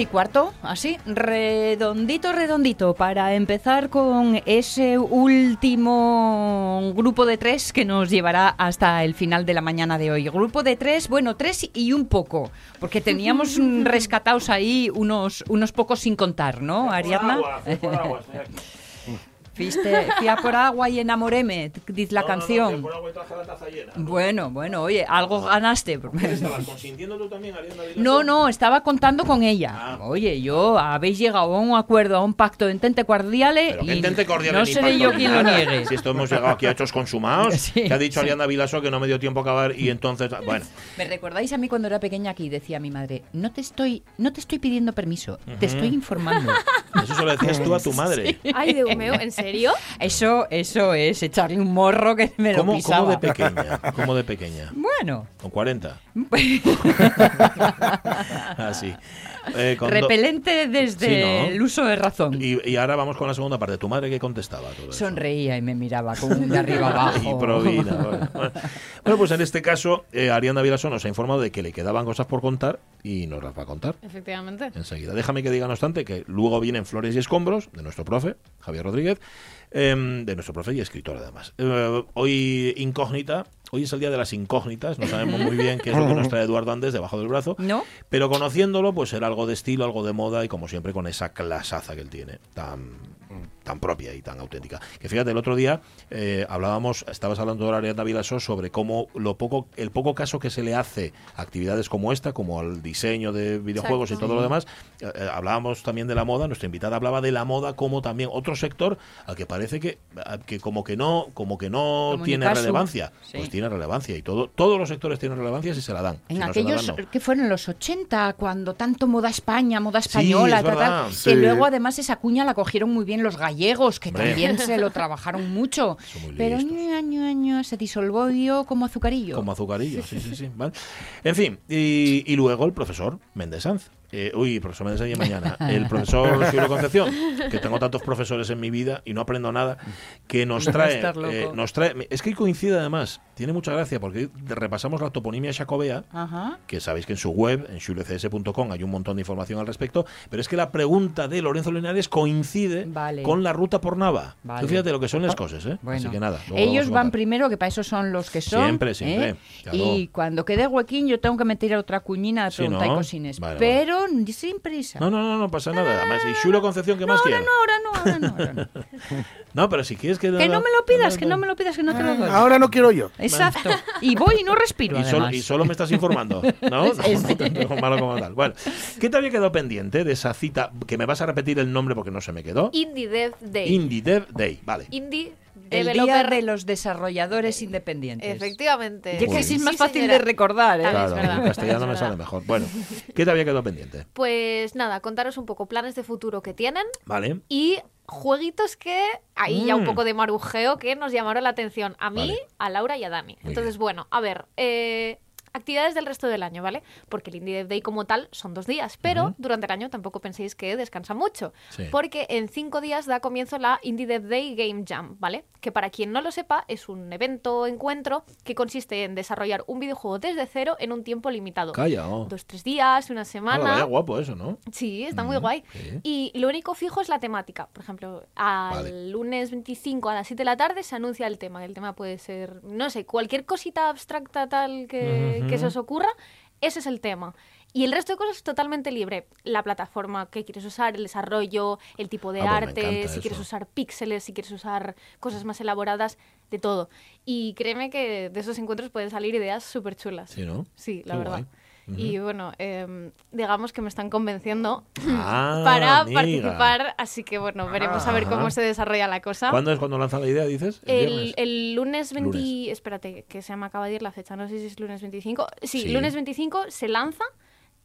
Y cuarto, así, redondito, redondito, para empezar con ese último grupo de tres que nos llevará hasta el final de la mañana de hoy. Grupo de tres, bueno, tres y un poco, porque teníamos rescatados ahí unos, unos pocos sin contar, ¿no, Ariadna? Viste, fui a por agua y enamoréme, dice la canción. Bueno, bueno, oye, algo ganaste. ¿Estabas consintiendo tú también? No, no, estaba contando con ella. Ah. Oye, yo habéis llegado a un acuerdo, a un pacto de entente cordiale Pero que y cordial no seré yo quien lo niegue. Si esto hemos llegado aquí a hechos consumados, Sí, que ha dicho sí. Ariadna Vilaso que no me dio tiempo a acabar y entonces, bueno, ¿Me recordáis a mí cuando era pequeña aquí decía mi madre, no te estoy, no te estoy pidiendo permiso, te estoy informando? eso se lo decías tú a tu madre. Ay, Dios mío, ¿en serio? Eso, eso es echarle un morro que me lo ¿Cómo, pisaba. cómo de pequeña? ¿Cómo de pequeña? Bueno, ¿Con 40? Así. Eh, con do- repelente desde Sí, ¿no? el uso de razón. Y, y ahora vamos con la segunda parte. ¿Tu madre qué contestaba? Todo eso? Sonreía y me miraba como de arriba abajo. Y provina, bueno. Bueno, pues en este caso, eh, Ariana Vilaso nos ha informado de que le quedaban cosas por contar y nos las va a contar Efectivamente. enseguida. Déjame que diga, no obstante, que luego vienen Flores y Escombros de nuestro profe, Javier Rodríguez, em, de nuestro profe y escritor además. Eh, hoy incógnita, hoy es el día de las incógnitas, no sabemos muy bien qué es lo que nos trae Eduardo Andes debajo del brazo, ¿No? pero conociéndolo, pues será algo de estilo, algo de moda y como siempre con esa clasaza que él tiene, tan tan propia y tan auténtica. Que fíjate, el otro día eh, hablábamos, estabas hablando de Ariadna Vilaso sobre cómo lo poco, el poco caso que se le hace a actividades como esta, como al diseño de videojuegos Exacto. y todo lo demás. Eh, eh, hablábamos también de la moda, nuestra invitada hablaba de la moda como también otro sector al que parece que, que como que no, como que no Como tiene relevancia. Sí. Pues tiene relevancia y todo, todos los sectores tienen relevancia si se la dan. En Si no aquellos dan, no. que fueron los 80, cuando tanto moda España, moda Sí, española, es tal, tal, verdad. que luego además esa cuña la cogieron muy bien los gallegos, que Hombre. también se lo trabajaron mucho. Pero año, año, año se disolvió como azucarillo. Como azucarillo, sí, sí, sí. ¿vale? En fin, y, y luego el profesor Méndez Sanz. Eh, uy, profesor Sanz y mañana. El profesor Julio Concepción, que tengo tantos profesores en mi vida y no aprendo nada, que nos trae, eh, nos trae. Es que coincide además, tiene mucha gracia, porque repasamos la toponimia jacobea, Ajá. que sabéis que en su web, en xulecs.com, hay un montón de información al respecto, pero es que la pregunta de Lorenzo Linares coincide Vale. con la ruta por Nava. Vale. Fíjate lo que son las cosas, ¿eh? Bueno, Así que nada. ellos a van primero, que para eso son los que son. Siempre, siempre, ¿eh? claro. Y cuando quede huequín, yo tengo que meter otra cuñina de Sí, pregunta ¿no? y cosines. Vale, pero sin prisa. No, no, no, no pasa nada. Además, y Xulo Concepción, ¿qué No, más ahora quieres? no, ahora no, ahora no, ahora no. No, pero si quieres que... Que no me lo pidas, que no me lo pidas, que no te lo doy. Ahora no quiero yo. Exacto. Y voy y no respiro, Y solo, además. y solo me estás informando, ¿no? No, malo como tal. Bueno, ¿qué te había quedado pendiente de esa cita? Que me vas a repetir el nombre porque no se me quedó. Indie Dev Day. Indie Dev Day, vale. Indie El día Developer. de los desarrolladores independientes. Efectivamente. Ya que así es Sí, más fácil señora. de recordar, ¿eh? Claro. Es en castellano es me sale mejor. Bueno, ¿qué te había quedado pendiente? Pues nada, contaros un poco planes de futuro que tienen Vale. y jueguitos que ahí ya un Mm. poco de marujeo que nos llamaron la atención a mí, Vale. a Laura y a Dani. Muy Entonces, bien. bueno, a ver, eh, actividades del resto del año, ¿vale? Porque el Indie Dev Day como tal son dos días, pero durante el año tampoco penséis que descansa mucho, Sí. porque en cinco días da comienzo la Indie Dev Day Game Jam, ¿vale? Que para quien no lo sepa es un evento encuentro que consiste en desarrollar un videojuego desde cero en un tiempo limitado. Calla, oh. Dos, tres días, una Ah, semana. vaya guapo eso, ¿no? Sí, está muy guay. Y lo único fijo es la temática. Por ejemplo, al Vale. lunes 25 a las 7 de la tarde se anuncia el tema. El tema puede ser, no sé, cualquier cosita abstracta tal que, Que se os ocurra. Ese es el tema. Y el resto de cosas es totalmente libre. La plataforma que quieres usar, el desarrollo, el tipo de Ah, arte, si quieres usar píxeles, si quieres usar cosas más elaboradas, de todo. Y créeme que de esos encuentros pueden salir ideas súper chulas. Sí, ¿no? Sí, la Qué verdad. guay. Y bueno, em, digamos que me están convenciendo Ah, para amiga. participar, así que bueno, veremos a ver Ajá. cómo se desarrolla la cosa. ¿Cuándo es cuando lanza la idea, dices? El, lunes 20... Lunes. Espérate, que se me acaba de ir la fecha, no sé si es lunes 25. Sí, Sí. lunes 25 se lanza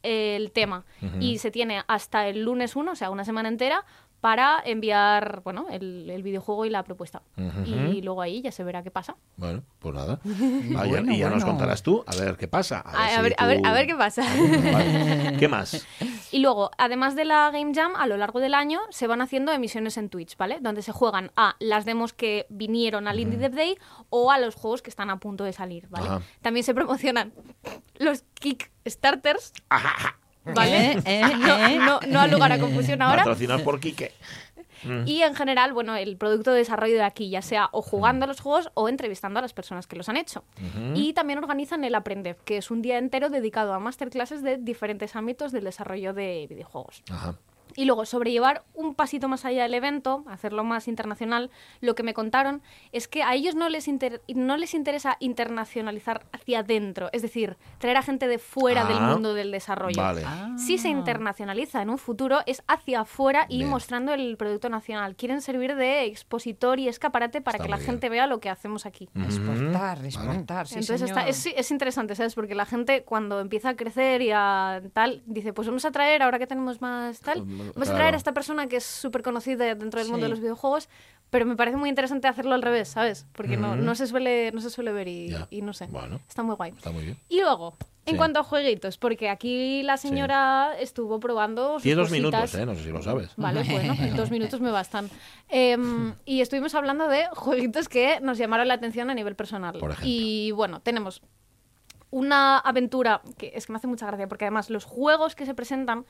el tema y se tiene hasta el lunes 1, o sea, una semana entera, para enviar, bueno, el, el videojuego y la propuesta. Y luego ahí ya se verá qué pasa. Bueno, pues nada. Ah, Bueno, y ya nos contarás tú, a ver qué pasa. A, a si ver, a, ver, tú- a ver qué pasa. Vale. ¿Qué más? Y luego, además de la Game Jam, a lo largo del año se van haciendo emisiones en Twitch, ¿vale? Donde se juegan a las demos que vinieron al Indie Dev Day o a los juegos que están a punto de salir, ¿vale? Ajá. También se promocionan los Kickstarters, ¿vale? Eh, eh, no, eh. no, no ha lugar a confusión ahora. Patrocinados por Quique. Y en general, bueno, el producto de desarrollo de aquí, ya sea o jugando a los juegos o entrevistando a las personas que los han hecho. Y también organizan el Aprender, que es un día entero dedicado a masterclasses de diferentes ámbitos del desarrollo de videojuegos. Ajá. Y luego, sobrellevar un pasito más allá del evento, hacerlo más internacional, lo que me contaron es que a ellos no les, inter- no les interesa internacionalizar hacia adentro, es decir, traer a gente de fuera del Ah, mundo del desarrollo. Vale. Si se internacionaliza en un futuro es hacia afuera y Bien. mostrando el producto nacional. Quieren servir de expositor y escaparate para Está que la bien. gente vea lo que hacemos aquí. Exportar, exportar, sí, Entonces está, es, es interesante, ¿sabes? Porque la gente cuando empieza a crecer y a tal, dice, pues vamos a traer, ahora que tenemos más tal, Mm, vamos a claro. traer a esta persona que es súper conocida dentro del mundo de Sí. los videojuegos, pero me parece muy interesante hacerlo al revés, ¿sabes? Porque no, no, se, suele, no se suele ver y, y no sé. Bueno. Está muy guay. Está muy bien. Y luego, en Sí. cuanto a jueguitos, porque aquí la señora estuvo probando sus Tienes dos cositas. minutos, ¿eh? No sé si lo sabes. Vale, bueno, en dos minutos me bastan. Em, y estuvimos hablando de jueguitos que nos llamaron la atención a nivel personal. Por ejemplo. Y bueno, tenemos una aventura que es que me hace mucha gracia, porque además los juegos que se presentan,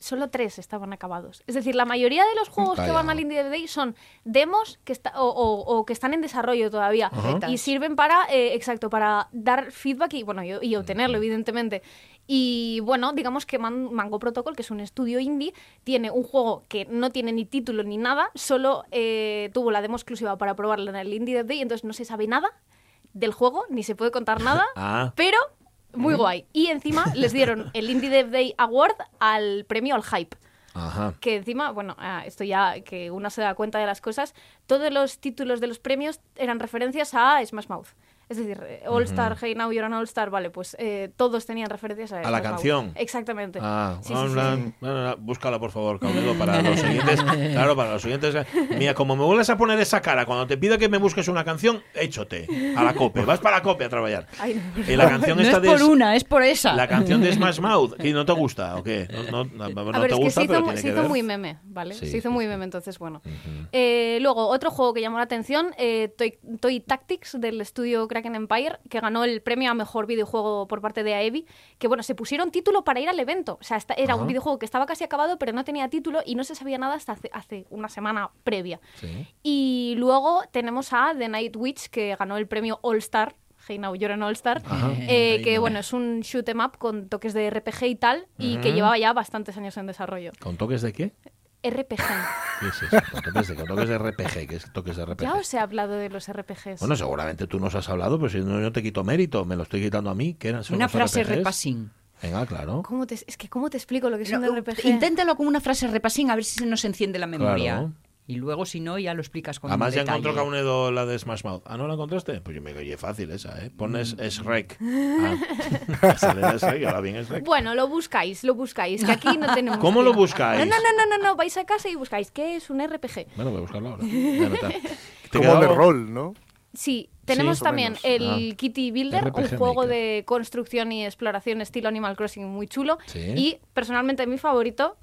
solo tres estaban acabados. Es decir, la mayoría de los juegos que van al Indie Dev Day son demos que está, o, o- o que están en desarrollo todavía. Y sirven para, eh, exacto, para dar feedback y, bueno, y, y obtenerlo, evidentemente. Y bueno, digamos que Man- Mango Protocol, que es un estudio indie, tiene un juego que no tiene ni título ni nada, solo eh, tuvo la demo exclusiva para probarlo en el Indie Dev Day, entonces no se sabe nada del juego, ni se puede contar nada, Ah. pero muy guay. Y encima les dieron el Indie Dev Day Award al premio al hype. Ajá. Que encima, bueno, ah, esto ya que uno se da cuenta de las cosas, todos los títulos de los premios eran referencias a Smash Mouth. Es decir, eh, All Star, Hey Now You're an All Star, vale, pues eh, todos tenían referencias a, A la canción. Exactamente. Ah, Sí, sí, no, sí, no, sí. no, no, búscala por favor, Caunedo, para los siguientes. Claro, para los siguientes. Mira, como me vuelves a poner esa cara cuando te pida que me busques una canción, échote a la cope. Vas para la cope a trabajar. Ay, la canción no esta es de por una, es por esa. la canción de Smash Mouth, ¿que no te gusta o qué? No, no, no, no a ver, te es que gusta, se hizo, pero mu- tiene se que hizo ver. muy meme, ¿vale? Sí, se hizo sí, muy sí. meme, entonces bueno. Eh, luego, otro juego que llamó la atención, eh, Toy, Toy Tactics, del estudio Kraken Empire, que ganó el premio a mejor videojuego por parte de AEVI, que bueno, se pusieron título para ir al evento. O sea, esta- era Ajá. un videojuego que estaba casi acabado, pero no tenía título y no se sabía nada hasta hace, hace una semana previa. Sí. Y luego tenemos a The Night Witch, que ganó el premio All Star. Hey Now You're an All Star, eh, que no. bueno, es un shoot 'em up con toques de RPG y tal, y que llevaba ya bastantes años en desarrollo. ¿Con toques de qué? RPG. ¿Qué es eso? De, con toques de RPG, ¿qué es toques de RPG? Ya os he hablado de los RPGs. Bueno, seguramente tú nos has hablado, pero si no, yo te quito mérito, me lo estoy quitando a mí. ¿Qué eran? ¿Son Una frase RPGs? repasín. Venga, claro. ¿Cómo te, es que ¿cómo te explico lo que es un No, RPG? Inténtalo con una frase repasín a ver si se nos enciende la memoria. Claro. Y luego, si no, ya lo explicas con Además ya encontró Caunedo la de Smash Mouth. ¿Ah, no la encontraste? Pues yo me oye fácil esa, ¿eh? Pones Mm. Shrek. Ah. Sale de Shrek, ahora bien Shrek. Bueno, lo buscáis, lo buscáis, que aquí no tenemos ¿Cómo lo buscáis? No, no, no, no, no, no, vais a casa y buscáis qué es un RPG. Bueno, voy a buscarlo ahora. Ya no está. ¿Te Como de rol, ¿no? Sí, tenemos también menos. el Ah. Kitty Builder, RPG un juego Maker. de construcción y exploración estilo Animal Crossing muy chulo. Sí. Y personalmente mi favorito,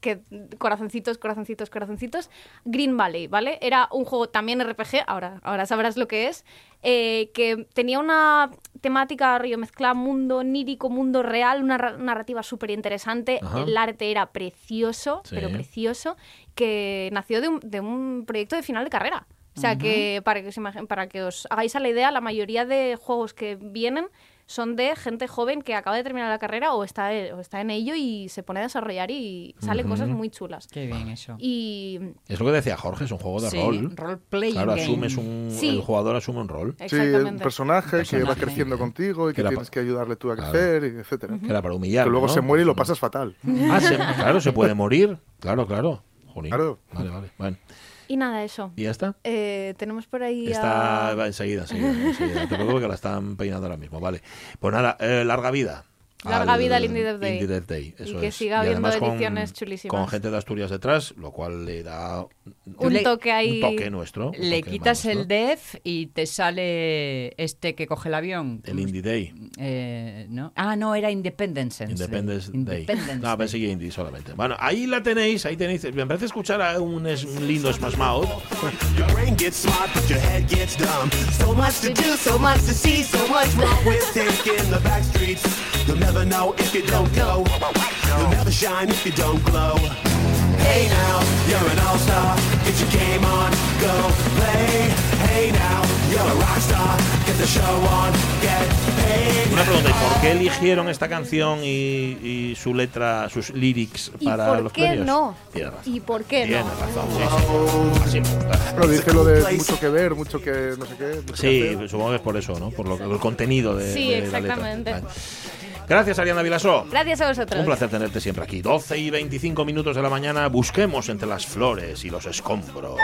que corazoncitos, corazoncitos, corazoncitos, Green Valley, ¿vale? Era un juego también RPG, ahora, ahora sabrás lo que es, eh, que tenía una temática río mezcla mundo onírico, mundo real, una ra- narrativa súper interesante, el arte era precioso, Sí. pero precioso, que nació de un, de un proyecto de final de carrera. O sea que para que, os para que os hagáis a la idea, la mayoría de juegos que vienen son de gente joven que acaba de terminar la carrera o está, o está en ello y se pone a desarrollar y salen cosas muy chulas. Qué bien eso. Y Es lo que decía Jorge, es un juego de Sí, rol. role playing Claro, game. asumes un, Sí. el jugador asume un rol. Sí, exactamente. un personaje, que va Personaje. creciendo contigo y Que que tienes pa- que ayudarle tú a Claro. crecer, y etcétera. Que era para humillar. Que luego ¿no? se muere y lo pasas fatal. Ah, se- claro, se puede morir. Claro, claro. Jolín. Claro. Vale, vale. Bueno, Y nada, eso. ¿y ya está? Eh, tenemos por ahí Está a... enseguida, enseguida, enseguida. Te preocupes que la están peinando ahora mismo. Vale. Pues nada, eh, larga vida. Larga vida al Indie Dev Day. Indie Dev Day, Y eso que es. siga habiendo además con- ediciones chulísimas. Con gente de Asturias detrás, lo cual le da Un Le- toque ahí... un toque nuestro. un Le toque quitas el def y te sale este que coge el avión. El Indie Day. Eh, ¿no? Ah, no, era Independence Day. Independence Day. Independence No, Day. pensé que Indie solamente. Bueno, ahí la tenéis, ahí tenéis. Me parece escuchar a un, es- un lindo Smash Mouth. You'll never know if you don't go. You'll never shine if you don't glow. Hey now, you're an all-star. Get your game on, go play. Hey now, you're a rock star. Get the show on, get paid. Una pregunta, ¿y por qué eligieron esta canción y, y su letra, sus lyrics ¿Y para por los qué premios? no? ¿Y por qué Tienes no? razón, sí, sí. Así. Pero dije lo de mucho que ver, mucho que no sé qué. que Sí, supongo que es por eso, ¿no? Por lo, el contenido de, Sí, de la letra. exactamente. Vale. Gracias, Ariana Vilasó. Gracias a vosotros. Un placer tenerte siempre aquí. 12 y 25 minutos de la mañana, busquemos entre las flores y los escombros.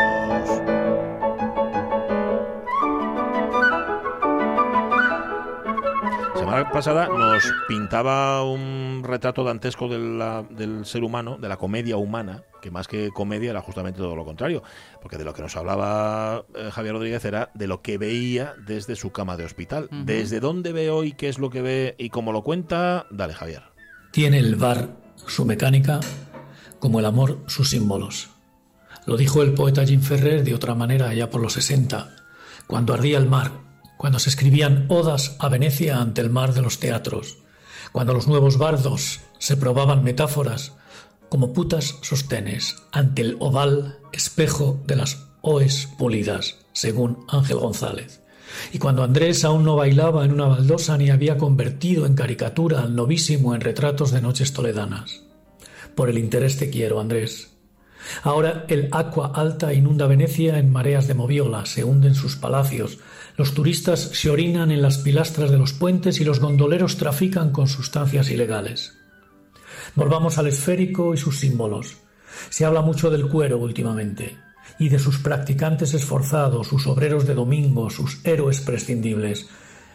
Pasada nos pintaba un retrato dantesco de la- del ser humano, de la comedia humana, que más que comedia era justamente todo lo contrario, porque de lo que nos hablaba eh, Javier Rodríguez era de lo que veía desde su cama de hospital. Desde dónde ve hoy, qué es lo que ve y cómo lo cuenta, dale Javier. Tiene el bar su mecánica, como el amor sus símbolos. Lo dijo el poeta Jim Ferrer de otra manera allá por los 60, cuando ardía el mar, cuando se escribían odas a Venecia ante el mar de los teatros, cuando los nuevos bardos se probaban metáforas como putas sostenes ante el oval espejo de las oes pulidas, según Ángel González. Y cuando Andrés aún no bailaba en una baldosa ni había convertido en caricatura al novísimo en retratos de noches toledanas. Por el interés te quiero, Andrés. Ahora el agua alta inunda Venecia en mareas de moviola, se hunden sus palacios, los turistas se orinan en las pilastras de los puentes y los gondoleros trafican con sustancias ilegales. Volvamos al esférico y sus símbolos. Se habla mucho del cuero últimamente, y de sus practicantes esforzados, sus obreros de domingo, sus héroes prescindibles,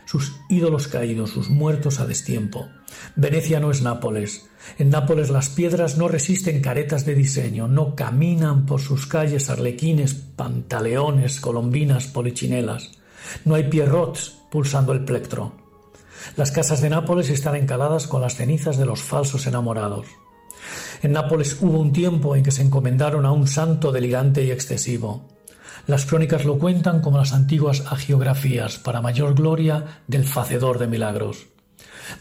sus ídolos caídos, sus muertos a destiempo. Venecia no es Nápoles. En Nápoles las piedras no resisten caretas de diseño, no caminan por sus calles arlequines, pantaleones, colombinas, polichinelas. No hay pierrots pulsando el plectro. Las casas de Nápoles están encaladas con las cenizas de los falsos enamorados. En Nápoles hubo un tiempo en que se encomendaron a un santo delirante y excesivo. Las crónicas lo cuentan como las antiguas agiografías, para mayor gloria del facedor de milagros.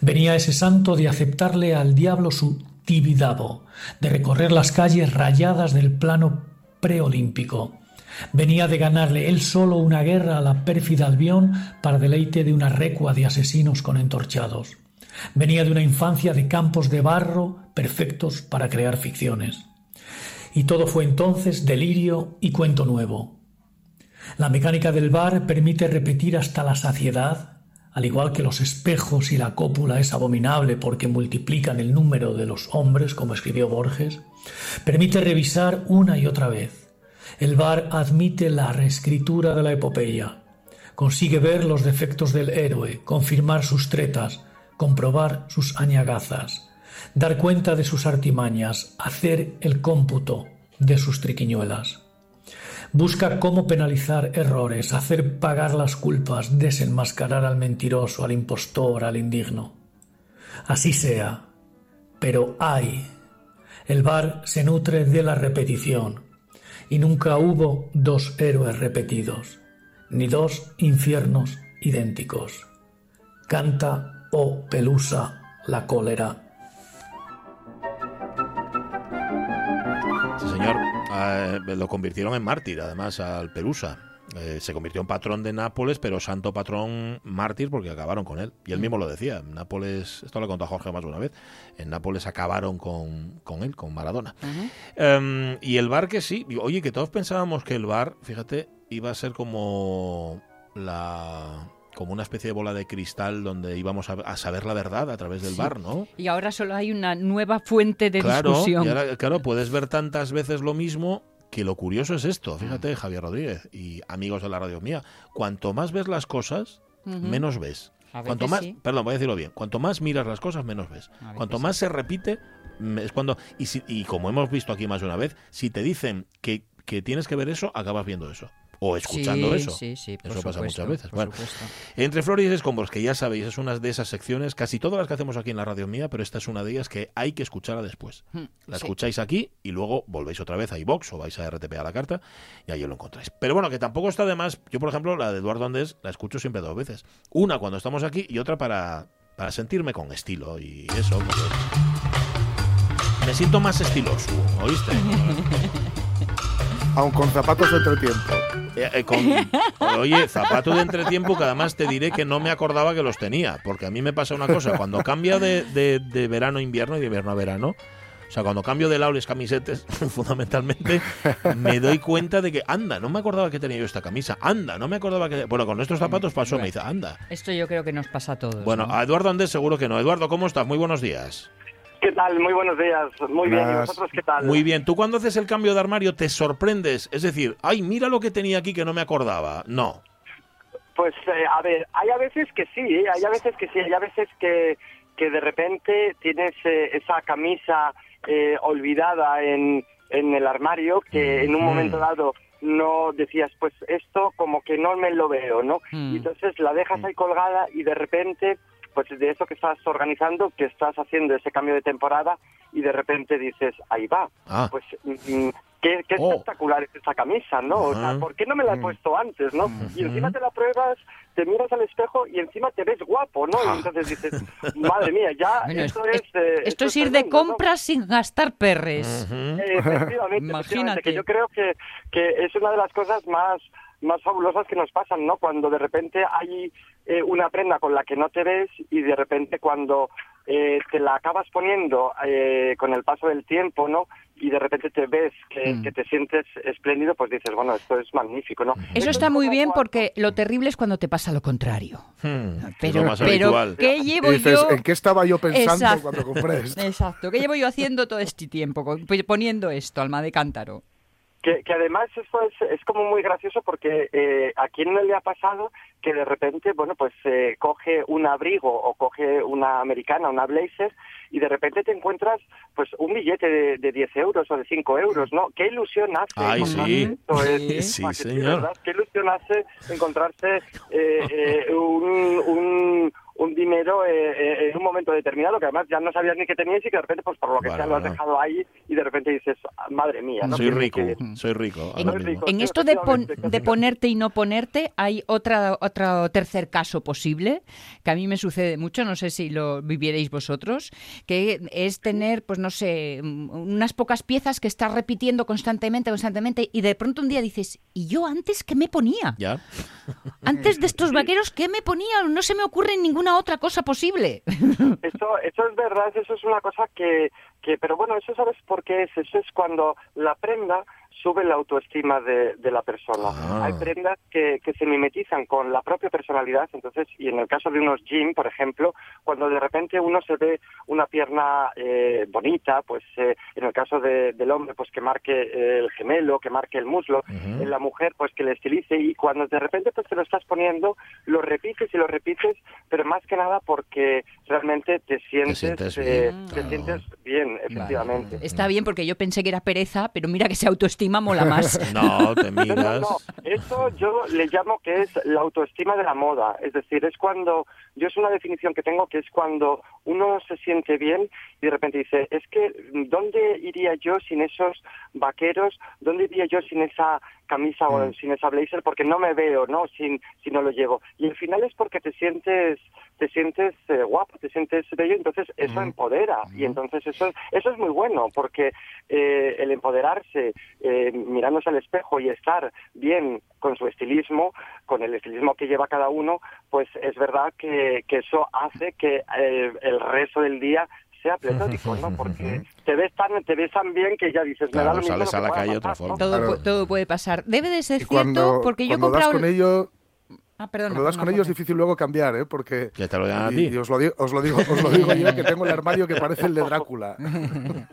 Venía ese santo de aceptarle al diablo su tibidabo, de recorrer las calles rayadas del plano preolímpico. Venía de ganarle él solo una guerra a la pérfida Albión para deleite de una recua de asesinos con entorchados. Venía de una infancia de campos de barro perfectos para crear ficciones. Y todo fue entonces delirio y cuento nuevo. La mecánica del bar permite repetir hasta la saciedad, al igual que los espejos y la cópula es abominable porque multiplican el número de los hombres, como escribió Borges, permite revisar una y otra vez. El bar admite la reescritura de la epopeya, consigue ver los defectos del héroe, confirmar sus tretas, comprobar sus añagazas, dar cuenta de sus artimañas, hacer el cómputo de sus triquiñuelas. Busca cómo penalizar errores, hacer pagar las culpas, desenmascarar al mentiroso, al impostor, al indigno. Así sea. Pero hay. El bar se nutre de la repetición. Y nunca hubo dos héroes repetidos, ni dos infiernos idénticos. Canta, oh Pelusa, la cólera Sí, señor. Eh, lo convirtieron en mártir, además, al Pelusa. Eh, se convirtió en patrón de Nápoles, pero santo patrón mártir porque acabaron con él. Y él mismo lo decía. Nápoles, esto lo contó Jorge más de una vez, en Nápoles acabaron con, con él, con Maradona. Em, y el bar que sí, oye, que todos pensábamos que el bar, fíjate, iba a ser como la como una especie de bola de cristal donde íbamos a, a saber la verdad a través del Sí. bar, ¿no? Y ahora solo hay una nueva fuente de claro, discusión. y ahora, claro, puedes ver tantas veces lo mismo que lo curioso es esto. Fíjate, Mm. Javier Rodríguez y amigos de la radio mía, cuanto más ves las cosas, menos ves. A Cuanto más, sí. perdón, voy a decirlo bien. Cuanto más miras las cosas, menos ves. Cuanto más se repite, es cuando. Y, si- y como hemos visto aquí más de una vez, si te dicen que, que tienes que ver eso, acabas viendo eso. O escuchando sí, eso. Sí, sí, por Eso pasa supuesto, muchas veces. por Bueno, entre Flores y Escombros, que ya sabéis, es una de esas secciones, casi todas las que hacemos aquí en la radio mía, pero esta es una de ellas que hay que escucharla después. Hmm, La escucháis aquí y luego volvéis otra vez a iBox o vais a RTP a la carta y ahí lo encontráis. Pero bueno, que tampoco está de más. Yo, por ejemplo, la de Eduardo Andés la escucho siempre dos veces. Una cuando estamos aquí y otra para, para sentirme con estilo y eso. porque Me siento más estiloso, ¿oíste? Aun con zapatos de entretiempo. Eh, eh, con- oye, zapato de entretiempo que además te diré que no me acordaba que los tenía, porque a mí me pasa una cosa, cuando cambia de, de- de verano a invierno y de invierno a verano, o sea, cuando cambio de lado las camisetas, fundamentalmente, me doy cuenta de que, anda, no me acordaba que tenía yo esta camisa, anda, no me acordaba que... Bueno, con estos zapatos pasó, me dice, anda. Esto yo creo que nos pasa a todos. Bueno, ¿no? a Eduardo Andés seguro que no. Eduardo, ¿cómo estás? Muy buenos días. ¿Qué tal? Muy buenos días. Muy bien. ¿Y Buenas. vosotros qué tal? Muy bien, tú cuando haces el cambio de armario te sorprendes, es decir, ay, mira lo que tenía aquí que no me acordaba. No. Pues, eh, a ver, hay a veces que sí, ¿eh? hay a veces que sí, hay a veces que, que de repente tienes eh, esa camisa eh, olvidada en, en el armario que en un Mm. momento dado no decías, pues esto como que no me lo veo, ¿no? Mm. Y entonces la dejas ahí colgada y de repente, pues de eso que estás organizando, que estás haciendo ese cambio de temporada y de repente dices, ahí va, Ah. pues mm, qué, qué Oh. espectacular es esa camisa, ¿no? O sea. ¿por qué no me la he puesto antes, no? Y encima te la pruebas, te miras al espejo y encima te ves guapo, ¿no? Y entonces dices, madre mía, ya Bueno, esto es- es... eh, Esto es ir de compras sin gastar perres. Eh, efectivamente, Imagínate. efectivamente, que yo creo que, que es una de las cosas más más fabulosas que nos pasan, ¿no? Cuando de repente hay eh, una prenda con la que no te ves y de repente cuando eh, te la acabas poniendo eh, con el paso del tiempo, ¿no? Y de repente te ves que, Mm. que te sientes espléndido, pues dices, bueno, esto es magnífico, ¿no? Eso está es muy bien cuando- porque lo terrible es cuando te pasa lo contrario. Hmm, es Pero, lo más pero. ¿qué llevo dices, yo? ¿en qué estaba yo pensando Exacto. cuando compré esto? Exacto, ¿qué llevo yo haciendo todo este tiempo? con- Poniendo esto, alma de cántaro. Que, que además esto es, es como muy gracioso porque eh, a quién no le ha pasado que de repente, bueno, pues eh, coge un abrigo o coge una americana, una blazer, y de repente te encuentras pues un billete de, de 10 euros o de 5 euros, ¿no? ¿Qué ilusión hace? Ay, encontrarse sí. Es- Sí, sí, ¿a que señor. ¿verdad? ¿Qué ilusión hace encontrarse eh, eh, un, un, un dinero eh, eh, en un momento determinado que además ya no sabías ni que tenías y que de repente, pues por lo que Bueno, sea, lo has bueno. dejado ahí y de repente dices, madre mía, ¿no? Soy rico, que- soy rico. En, Soy rico. esto de, pon- de ponerte y no ponerte, hay otra, otro tercer caso posible, que a mí me sucede mucho, no sé si lo vivierais vosotros, que es tener, pues no sé, mm, unas pocas piezas que estás repitiendo constantemente, constantemente, y de pronto un día dices, ¿y yo antes qué me ponía? ¿Ya? Antes de estos vaqueros, ¿qué me ponía? No se me ocurre ninguna otra cosa posible. Eso, eso es verdad, eso es una cosa que, que, pero bueno, eso sabes por qué es, eso es cuando la prenda sube la autoestima de, de la persona. Ah. Hay prendas que, que se mimetizan con la propia personalidad, entonces, y en el caso de unos jeans, por ejemplo, cuando de repente uno se ve una pierna eh, bonita, pues eh, en el caso de- del hombre, pues que marque eh, el gemelo, que marque el muslo, Ujú. en la mujer, pues que le estilice, y cuando de repente pues te lo estás poniendo, lo repites y lo repites, pero más que nada porque realmente te sientes, sientes eh, bien, te claro. sientes bien, efectivamente. Está bien porque yo pensé que era pereza, pero mira que esa autoestima mola más. No, te No, no, miras. no. Eso yo le llamo que es la autoestima de la moda. Es decir, es cuando, yo es una definición que tengo que es cuando uno se siente bien y de repente dice, es que, ¿dónde iría yo sin esos vaqueros? ¿Dónde iría yo sin esa camisa o sin esa blazer porque no me veo, ¿no? Sin, si no lo llevo. Y al final es porque te sientes te sientes eh, guapo, te sientes bello, entonces eso empodera y entonces eso eso es muy bueno porque eh, el empoderarse, eh, mirándose al espejo y estar bien con su estilismo, con el estilismo que lleva cada uno, pues es verdad que, que eso hace que eh, el resto del día sea pletórico, ¿no? Porque te ves tan, te ves tan bien que ya dices, me da Claro, lo mismo sales a la calle de otra pasar, ¿no? forma. Todo, Claro. pu- todo puede pasar. Debe de ser Y cierto cuando, porque yo he cuando das comprado... con ello, Ah, perdona, cuando das con perdona, ello es difícil luego cambiar, ¿eh? Porque Que te lo digan a ti. y os lo digo, os lo digo, os lo digo yo que tengo el armario que parece el de Drácula.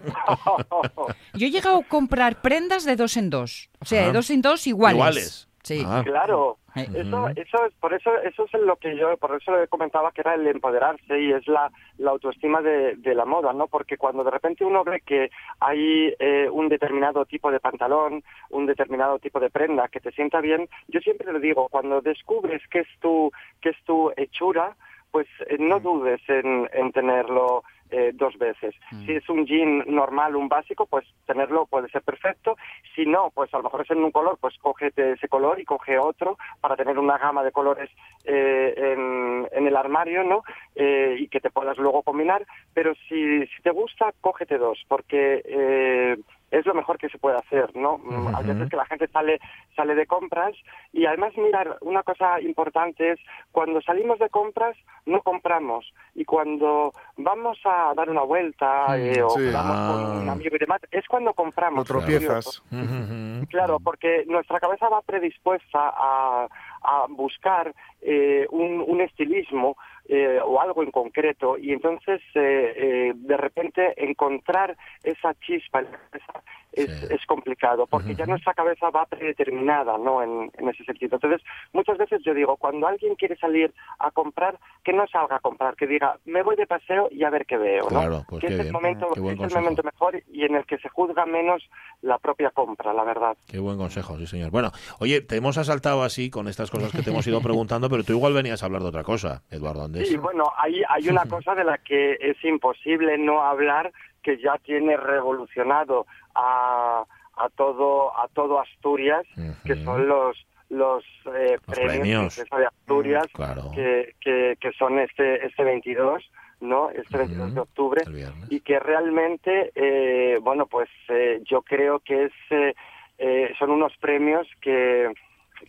Yo he llegado a comprar prendas de dos en dos. O sea, Ajá. de dos en dos iguales. Iguales. Sí. Ah. Claro. Eso, eso es, por eso, eso es lo que yo, por eso le comentaba que era el empoderarse y es la, la autoestima de, de la moda, ¿no? Porque cuando de repente uno ve que hay eh, un determinado tipo de pantalón, un determinado tipo de prenda que te sienta bien, yo siempre le digo, cuando descubres que es tu, que es tu hechura, pues eh, no dudes en, en tenerlo eh, dos veces. Si es un jean normal, un básico, pues tenerlo puede ser perfecto. Si no, pues a lo mejor es en un color, pues cógete ese color y coge otro para tener una gama de colores eh, en, en el armario, ¿no? Eh, y que te puedas luego combinar. Pero si, si te gusta, cógete dos, porque eh, es lo mejor que se puede hacer, ¿no? Mm, Hay veces que la gente sale, sale de compras y además, mirar, una cosa importante es cuando salimos de compras no compramos y cuando vamos a dar una vuelta eh, o Sí. vamos con un Ah. amigo y demás, es cuando compramos. Lo tropiezas. Claro, porque nuestra cabeza va predispuesta a, a buscar eh, un, un estilismo eh, o algo en concreto y entonces eh, eh, de repente encontrar esa chispa en la cabeza es, Sí. es complicado porque ya nuestra cabeza va predeterminada ¿no? en, en ese sentido. Entonces muchas veces yo digo, cuando alguien quiere salir a comprar, que no salga a comprar, que diga, me voy de paseo y a ver qué veo. ¿no? Claro, pues que qué es el momento, Qué buen es el momento mejor y en el que se juzga menos la propia compra, la verdad. Qué buen consejo, sí, señor. Bueno, oye, te hemos asaltado así con estas cosas que te hemos ido preguntando, pero tú igual venías a hablar de otra cosa, Eduardo Sí, bueno, hay, hay una cosa de la que es imposible no hablar que ya tiene revolucionado a, a todo a todo Asturias, que son los los, eh, Los premios, de Asturias Claro. que, que, que son este este 22, ¿no? Este 22 de octubre y que realmente, eh, bueno, pues eh, yo creo que es, eh, eh, son unos premios que,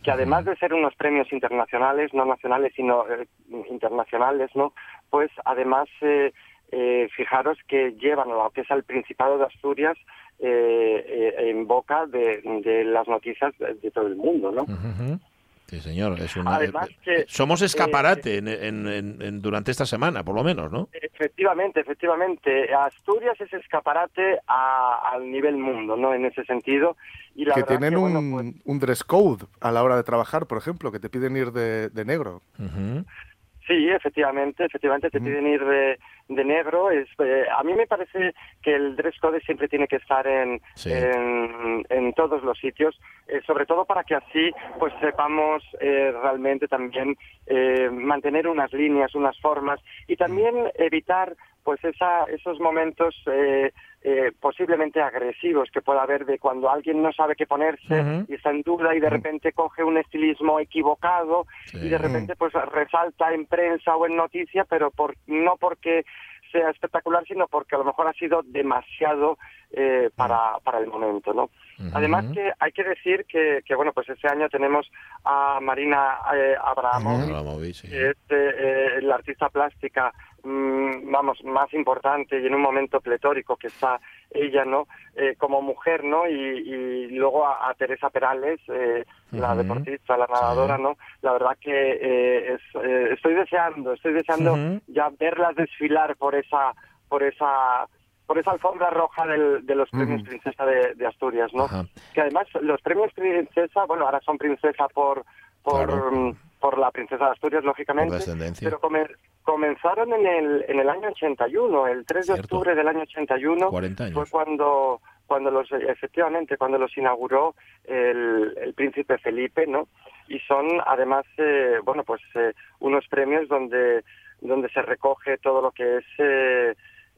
que además de ser unos premios internacionales, no nacionales, sino eh, internacionales, ¿no? Pues además, eh, eh, fijaros que llevan a lo que es al Principado de Asturias eh, eh, en boca de, de las noticias de, de todo el mundo, ¿no? Ujú. Sí, señor. Es una, Además eh, que, somos escaparate en, en- en- en- durante esta semana, por lo menos, ¿no? Efectivamente, efectivamente. Asturias es escaparate a- al nivel mundo, ¿no? En ese sentido. Y la que tienen que, un, bueno, pues, un dress code a la hora de trabajar, por ejemplo, que te piden ir de, de negro. Ujú. Sí, efectivamente, efectivamente te piden ir de, de negro. Es, eh, a mí me parece que el dress code siempre tiene que estar en, Sí. en, en todos los sitios, eh, sobre todo para que así pues sepamos eh, realmente también eh, mantener unas líneas, unas formas y también evitar pues esa, esos momentos eh, eh, posiblemente agresivos que pueda haber de cuando alguien no sabe qué ponerse y está en duda y de repente coge un estilismo equivocado Sí. y de repente pues resalta en prensa o en noticia, pero por, no porque sea espectacular, sino porque a lo mejor ha sido demasiado eh, para, para el momento, ¿no? Además que hay que decir que, que bueno, pues este año tenemos a Marina eh, Abramovich, sí. que es eh, la artista plástica, vamos, más importante y en un momento pletórico que está ella, ¿no? Eh, como mujer, ¿no? Y, y luego a, a Teresa Perales, eh, la deportista, la nadadora. ¿no? La verdad que eh, es- eh, estoy deseando, estoy deseando ya verlas desfilar por esa, por esa por esa alfombra roja del- de los premios. Princesa de, de Asturias, ¿no? Que además los premios princesa, bueno, ahora son princesa por por, Claro. mm, por la princesa de Asturias, lógicamente, pero come- comenzaron en el, en el año 81, el 3 de octubre del año 81 40 años. fue cuando cuando los efectivamente cuando los inauguró el, el príncipe Felipe, ¿no? Y son además eh, bueno pues eh, unos premios donde donde se recoge todo lo que es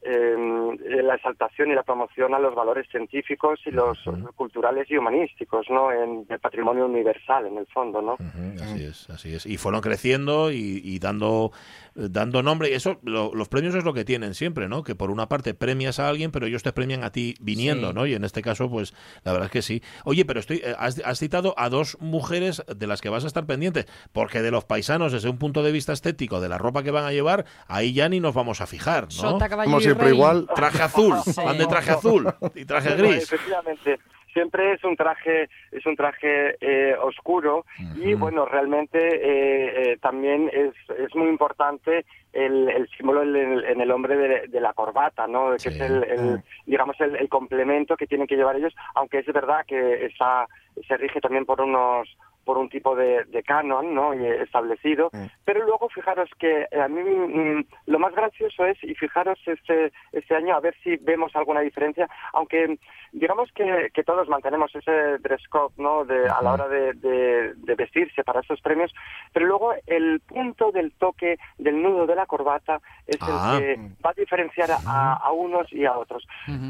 eh, la exaltación y la promoción a los valores científicos y los culturales y humanísticos, ¿no? En el patrimonio universal, en el fondo, ¿no? Así es, así es. Y fueron creciendo y, y dando, dando nombre. Y eso, lo- los premios es lo que tienen siempre, ¿no? Que por una parte premias a alguien, pero ellos te premian a ti viniendo, Sí. ¿no? Y en este caso, pues la verdad es que sí. Oye, pero estoy, eh, has, has citado a dos mujeres de las que vas a estar pendientes, porque de los paisanos, desde un punto de vista estético, de la ropa que van a llevar, ahí ya ni nos vamos a fijar, ¿no? Sota, siempre igual. Traje azul, Sí. van de traje azul y traje gris. Efectivamente. Siempre es un traje, es un traje eh, oscuro y bueno, realmente eh, eh, también es, es muy importante el, el símbolo en el, en el hombre de, de la corbata, ¿no? Que Sí. es el, el, digamos el, el complemento que tienen que llevar ellos, aunque es verdad que esa, se rige también por unos por un tipo de, de canon ¿no? Y establecido, pero luego fijaros que eh, a mí mm, lo más gracioso es, y fijaros este, este año a ver si vemos alguna diferencia, aunque digamos que, que todos mantenemos ese dress code ¿no? de, a la hora de, de- de vestirse para estos premios, pero luego el punto del toque del nudo de la corbata es Ah. el que va a diferenciar a, a unos y a otros.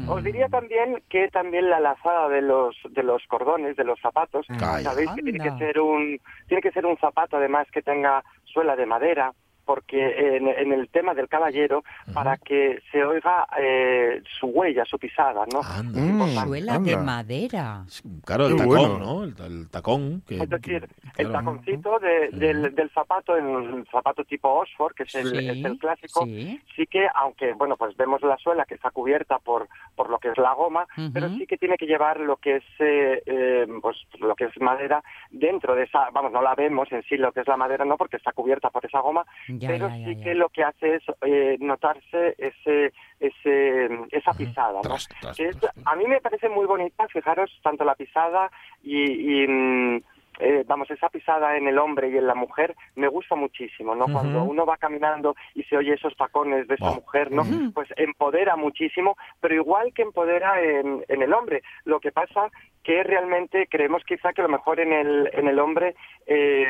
Os diría también que también la lazada de los de los cordones, de los zapatos, Calla. sabéis que tiene que Anda. Ser un tiene que ser un zapato además que tenga suela de madera porque en, en el tema del caballero para que se oiga eh, su huella, su pisada, ¿no? Anda. Mm, Suela de madera. Claro, el tacón, bueno. ¿no? El, el tacón. Que, Es decir, que- el claro. taconcito de- del, del zapato, el zapato tipo Oxford, que es el, Sí, es el clásico, sí. sí que, aunque, bueno, pues vemos la suela que está cubierta por, por lo que es la goma, pero sí que tiene que llevar lo que es, eh, eh, pues, lo que es madera dentro de esa, vamos, no la vemos en sí lo que es la madera, no, porque está cubierta por esa goma, Ya, pero ya, ya, sí ya. que lo que hace es eh, notarse ese, ese, esa pisada, ¿no? Tras, tras, que es- tras, tras. a mí me parece muy bonita, fijaros, tanto la pisada y, y, mm, eh, vamos, esa pisada en el hombre y en la mujer me gusta muchísimo, ¿no? Cuando uno va caminando y se oye esos tacones de esa mujer, ¿no? Pues empodera muchísimo, pero igual que empodera en, en el hombre. Lo que pasa que realmente creemos quizá que a lo mejor en el, en el hombre eh,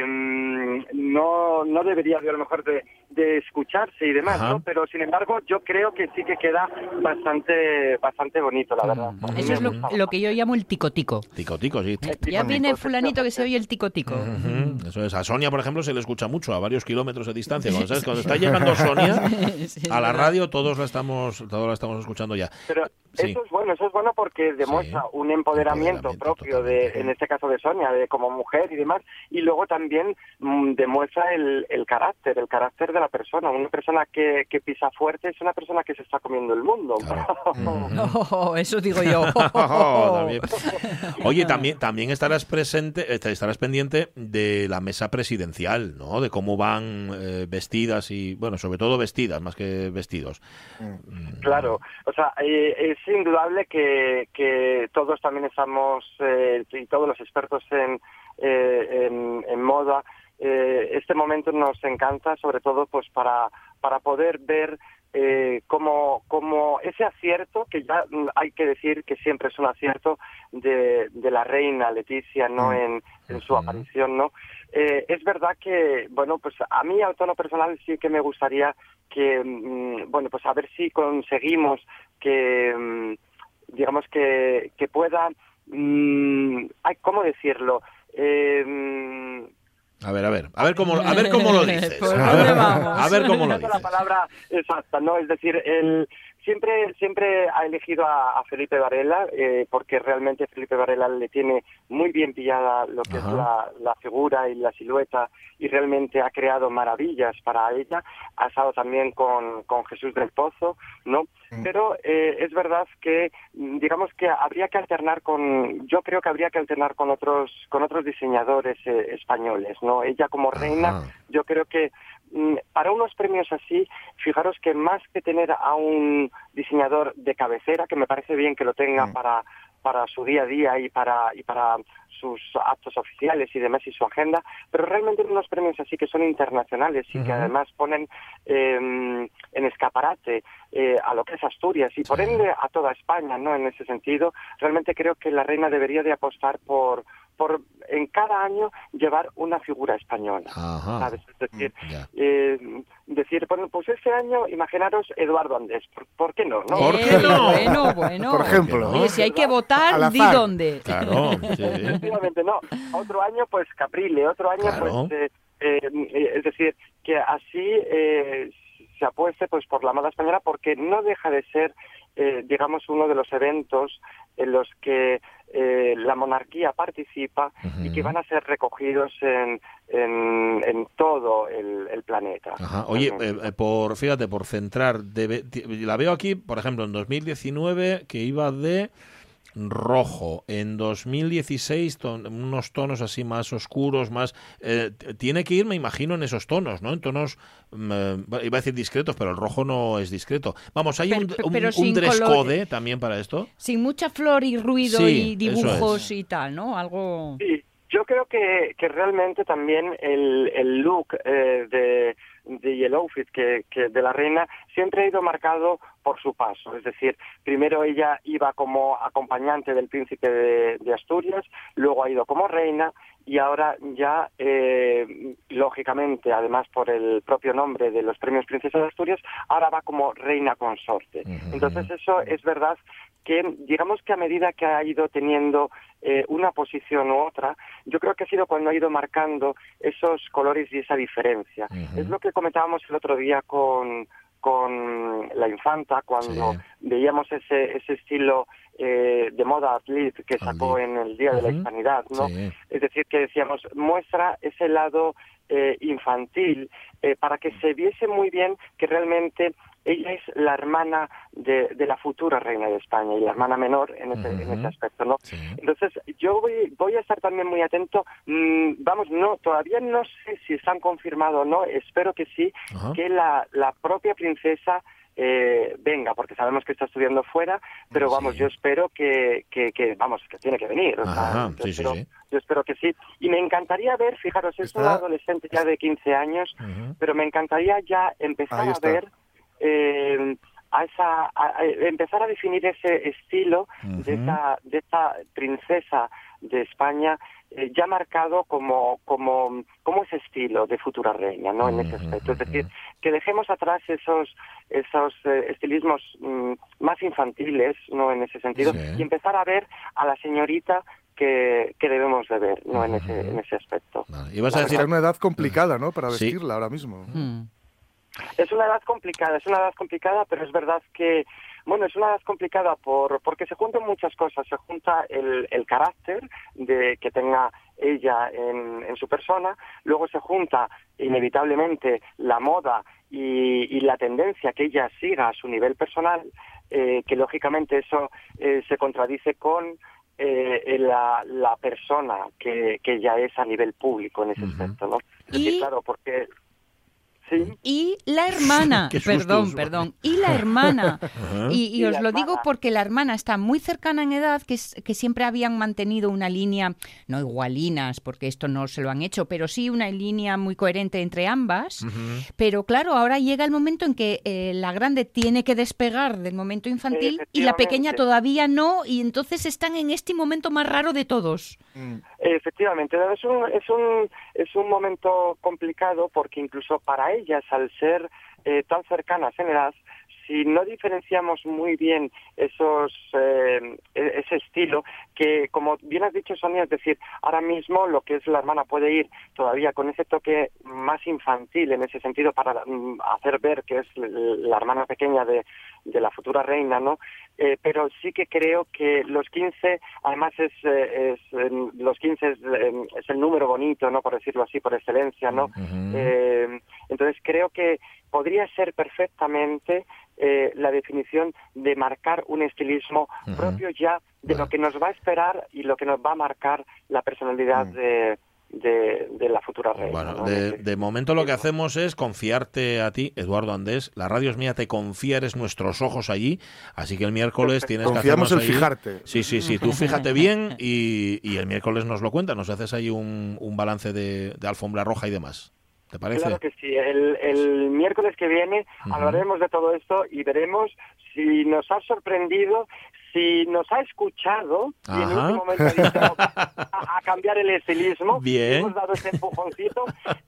no, no debería de a lo mejor de, de escucharse y demás, Ajá. ¿no? Pero sin embargo yo creo que sí que queda bastante bastante bonito, la verdad. Eso es lo, que yo llamo el tico-tico. Tico, tico, sí. Ya viene fulanito que se oye el tico-tico. Ujú, Eso es. A Sonia, por ejemplo, se le escucha mucho a varios kilómetros de distancia. Cuando, ¿sabes? Cuando está llegando Sonia a la radio, todos la estamos, todos la estamos escuchando ya. Pero Sí. eso es bueno, eso es bueno porque demuestra Sí, un empoderamiento, empoderamiento, propio de, en este caso de Sonia, de como mujer y demás, y luego también mm, demuestra el, el carácter, el carácter de la persona. Una persona que, que pisa fuerte es una persona que se está comiendo el mundo. Oh, eso digo yo. También. Oye, también, también estarás presente, eh, estarás pendiente de la mesa presidencial, ¿no? De cómo van eh, vestidas y, bueno, sobre todo vestidas, más que vestidos. Claro, o sea, eh, es indudable que, que todos también estamos, eh, y todos los expertos en, eh, en, en moda, eh, este momento nos encanta, sobre todo pues para, para poder ver eh, como, como ese acierto, que ya mm, hay que decir que siempre es un acierto de, de la reina Leticia, ¿no? En, en su aparición, ¿no? Eh, es verdad que, bueno, pues a mí, a tono personal, sí que me gustaría que, mm, bueno, pues a ver si conseguimos que, mm, digamos, que, que pueda, mm, ay, ¿cómo decirlo? Eh, mm, A ver, a ver, a ver cómo, a ver cómo lo dices. ¿Por A ver, vamos? a ver cómo lo Esa es la dices. palabra exacta, ¿no? Es decir, él siempre, siempre ha elegido a, a Felipe Varela eh, porque realmente Felipe Varela le tiene muy bien pillada lo que Ajá. es la, la figura y la silueta y realmente ha creado maravillas para ella. Ha estado también con, con Jesús del Pozo, ¿no? Pero eh, es verdad que mm, digamos que habría que alternar con, yo creo que habría que alternar con otros, con otros diseñadores eh, españoles, ¿no? Ella como reina Ajá. yo creo que mm, para unos premios así, fijaros que más que tener a un diseñador de cabecera, que me parece bien que lo tenga para para su día a día y para y para sus actos oficiales y demás y su agenda, pero realmente unos premios así que son internacionales y que además ponen eh, en escaparate eh, a lo que es Asturias y por ende a toda España, ¿no? En ese sentido, realmente creo que la reina debería de apostar por por en cada año llevar una figura española. Ajá. ¿sabes? Es decir, Ya. eh, decir, bueno, pues ese año, imaginaros Eduardo Andrés, ¿por, por qué no? no? ¿Por qué Bueno, no? Bueno, bueno. Por ejemplo, Oye, si hay que votar, di dónde. Claro, sí. Efectivamente, no. Otro año, pues Caprile, otro año, Claro. pues, eh, eh, eh, es decir, que así eh, se apueste pues por la moda española porque no deja de ser, eh, digamos, uno de los eventos en los que eh, la monarquía participa y que van a ser recogidos en, en, en todo el, el planeta. Ajá. Oye, eh, por fíjate, por centrar, ti- la veo aquí, por ejemplo, en 2019 que iba de rojo, en 2016 ton- unos tonos así más oscuros, más eh, tiene que ir, me imagino, en esos tonos, ¿no? En tonos mm, eh, iba a decir discretos, pero el rojo no es discreto. Vamos, hay Pero- un, un- pero un sin dress color- code también para esto. Sin mucha flor y ruido Sí, y dibujos es. y tal, ¿no? Algo... Sí, yo creo que, que realmente también el, el look eh, de, de el outfit que, que de la reina siempre ha ido marcado por su paso. Es decir, primero ella iba como acompañante del príncipe de, de Asturias, luego ha ido como reina y ahora ya, eh, lógicamente, además por el propio nombre de los premios Princesa de Asturias, ahora va como reina consorte. Entonces eso es verdad que digamos que a medida que ha ido teniendo eh, una posición u otra, yo creo que ha sido cuando ha ido marcando esos colores y esa diferencia. Es lo que comentábamos el otro día con con la infanta cuando Sí. veíamos ese ese estilo eh, de moda athlete que sacó en el día de la hispanidad, ¿no? Sí. Es decir, que decíamos, muestra ese lado eh, infantil eh, para que se viese muy bien que realmente ella es la hermana de, de la futura reina de España y la hermana menor en ese, en Ujú. ese aspecto, ¿no? Sí. Entonces, yo voy, voy a estar también muy atento. Mm, vamos, no, todavía no sé si están confirmado o no, espero que sí, que la, la propia princesa eh, venga, porque sabemos que está estudiando fuera, pero vamos, Sí. yo espero que, que, que, vamos, que tiene que venir. o sea, Ajá, yo sí, sí, espero- sí. yo espero que sí. Y me encantaría ver, fijaros, es Está- una adolescente ya de 15 años, pero me encantaría ya empezar a ver, eh, a esa, a- a- empezar a definir ese estilo de, esa, de esa princesa de España eh, ya marcado como, como, como ese estilo de futura reina, ¿no? En ese aspecto. Es decir, que dejemos atrás esos, esos eh, estilismos mm, más infantiles, ¿no? En ese sentido, Sí. y empezar a ver a la señorita que, que debemos de ver, ¿no? En ese, en ese aspecto. Vale. Ibas a decir en una edad complicada, ¿no? Para Sí. vestirla ahora mismo. Mm. Es una edad complicada, es una edad complicada, pero es verdad que, bueno, es una edad complicada por, porque se juntan muchas cosas. Se junta el, el carácter de que tenga ella en, en su persona, luego se junta inevitablemente la moda y, y la tendencia que ella siga a su nivel personal, eh, que lógicamente eso eh, se contradice con eh, la, la persona que, que ella es a nivel público en ese Ujú. aspecto, ¿no? Es decir, Y- claro, porque... Sí. Y la hermana, susto, perdón, perdón, y la hermana. Y, y Y os lo digo porque la hermana está muy cercana en edad, que, es- que siempre habían mantenido una línea, no igualinas, porque esto no se lo han hecho, pero sí una línea muy coherente entre ambas. Pero claro, ahora llega el momento en que eh, la grande tiene que despegar del momento infantil y la pequeña todavía no, y entonces están en este momento más raro de todos. Mm. Efectivamente, es un, es un, es un momento complicado porque incluso para ellas, al ser eh, tan cercanas en edad, si no diferenciamos muy bien esos eh, e- ese estilo, que como bien has dicho Sonia, es decir, ahora mismo lo que es la hermana puede ir todavía con ese toque más infantil en ese sentido para mm, hacer ver que es la hermana pequeña de, de la futura reina, ¿no? Eh, pero sí que creo que los 15, además es, eh, es eh, los 15 es, es el número bonito, ¿no? Por decirlo así, por excelencia, ¿no? Eh, entonces creo que podría ser perfectamente eh, la definición de marcar un estilismo propio ya de Vale. lo que nos va a esperar y lo que nos va a marcar la personalidad de, de, de la futura reina. Bueno, ¿no? de, En de momento lo que hacemos es confiarte a ti, Eduardo Andés. La radio es mía, te confía, eres nuestros ojos allí. Así que el miércoles tienes Confiamos que en hacernos ahí- fijarte. Sí, sí, sí, tú fíjate bien y, y el miércoles nos lo cuentas, nos haces ahí un, un balance de, de alfombra roja y demás. ¿Te parece? Claro que sí. El, el miércoles que viene hablaremos de todo esto y veremos si nos ha sorprendido, si nos ha escuchado y en Ajá. último momento ha dicho a, a cambiar el estilismo, Bien. hemos dado ese empujoncito,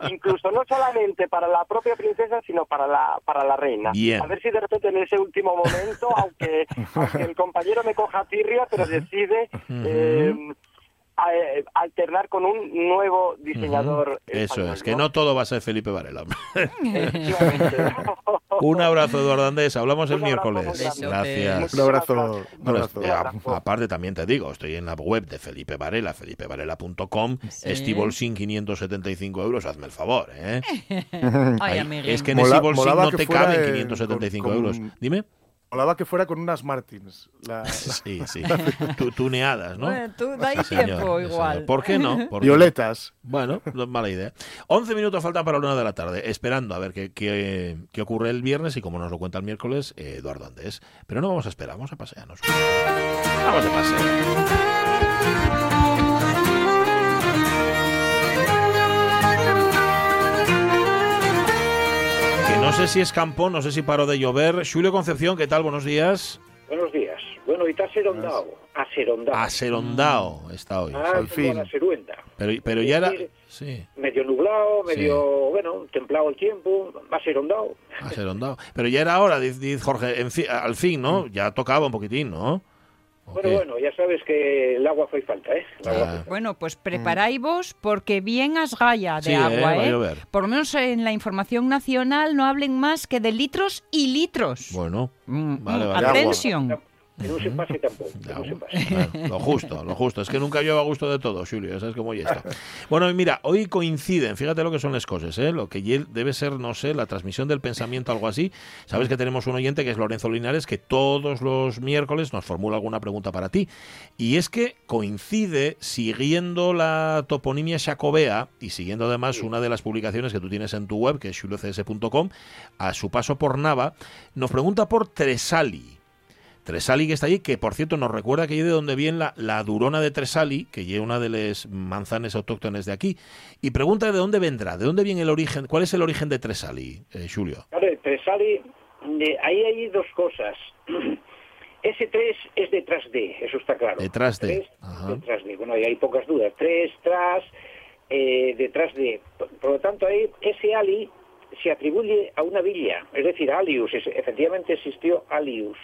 incluso no solamente para la propia princesa, sino para la para la reina. Bien. A ver si de repente en ese último momento, aunque, aunque el compañero me coja tirria, pero decide eh, alternar con un nuevo diseñador. Eso español, es, que no todo va a ser Felipe Varela. Un abrazo, Eduardo Andrés. Hablamos el Un miércoles. Gracias. Un abrazo. Un Bueno, abrazo. eh, a- aparte también te digo, estoy en la web de Felipe Varela, felipevarela.com, Sí. Estibolsin 575 euros, hazme el favor, ¿eh? Ay, es que en Mola- Estibolsin no te caben en- 575 con- con- euros. Dime. Molaba que fuera con unas Martins. La- Sí, sí. Tu- tuneadas, ¿no? Bueno, tú dais Sí, tiempo igual. señor. ¿Por qué no? ¿Por qué? Violetas. Bueno, no es mala idea. 11 minutos faltan para la una de la tarde, esperando a ver qué, qué, qué ocurre el viernes y como nos lo cuenta el miércoles eh, Eduardo Andés. Pero no vamos a esperar, vamos a pasearnos. Vamos de paseo. No sé si escampó, no sé si paró de llover. Julio Concepción, ¿qué tal? Buenos días. Buenos días. Bueno, y está aserondado. Aserondado. Aserondao está hoy. Ah, al fin. la. Pero, pero ya era... Sí, Medio nublado, medio, bueno, templado el tiempo, aserondado. aserondao. Pero ya era hora, dice, Jorge, en al fin, ¿no? Ya tocaba un poquitín, ¿no? ¿O Bueno, qué? bueno, ya sabes que el agua fue falta, ¿eh? Agua Ah. Bueno, pues preparáis vos porque bien as galla de Sí, eh, agua, ¿eh? llover. Por lo menos en la información nacional no hablen más que de litros y litros. Bueno, Mm, vale, mm, vale. Atención. Que no se pase tampoco. Que no se pase. Claro, lo justo, lo justo. Es que nunca yo a gusto de todo, Julio, ya sabes cómo ya está. Bueno, mira, hoy coinciden, fíjate lo que son las cosas, ¿eh? Lo que debe ser, no sé, la transmisión del pensamiento, algo así. Sabes que tenemos un oyente que es Lorenzo Linares, que todos los miércoles nos formula alguna pregunta para ti. Y es que coincide, siguiendo la toponimia jacobea y siguiendo además una de las publicaciones que tú tienes en tu web, que es juliocs.com, a su paso por Nava, nos pregunta por Tresali. Tresali que está allí, que por cierto nos recuerda que allí de donde viene la, la durona de Tresali, que lleva una de las manzanas autóctones de aquí, y pregunta de dónde vendrá, de dónde viene el origen, cuál es el origen de Tresali, eh, Julio. Claro, Tresali, de- ahí hay dos cosas. Ese 3 es detrás de, eso está claro. Detrás de, Tres detrás de. Bueno, ahí hay pocas dudas. 3 tras, eh, detrás de. Por, por lo tanto, ahí ese Ali se atribuye a una villa, es decir, Alius. Es- efectivamente existió Alius.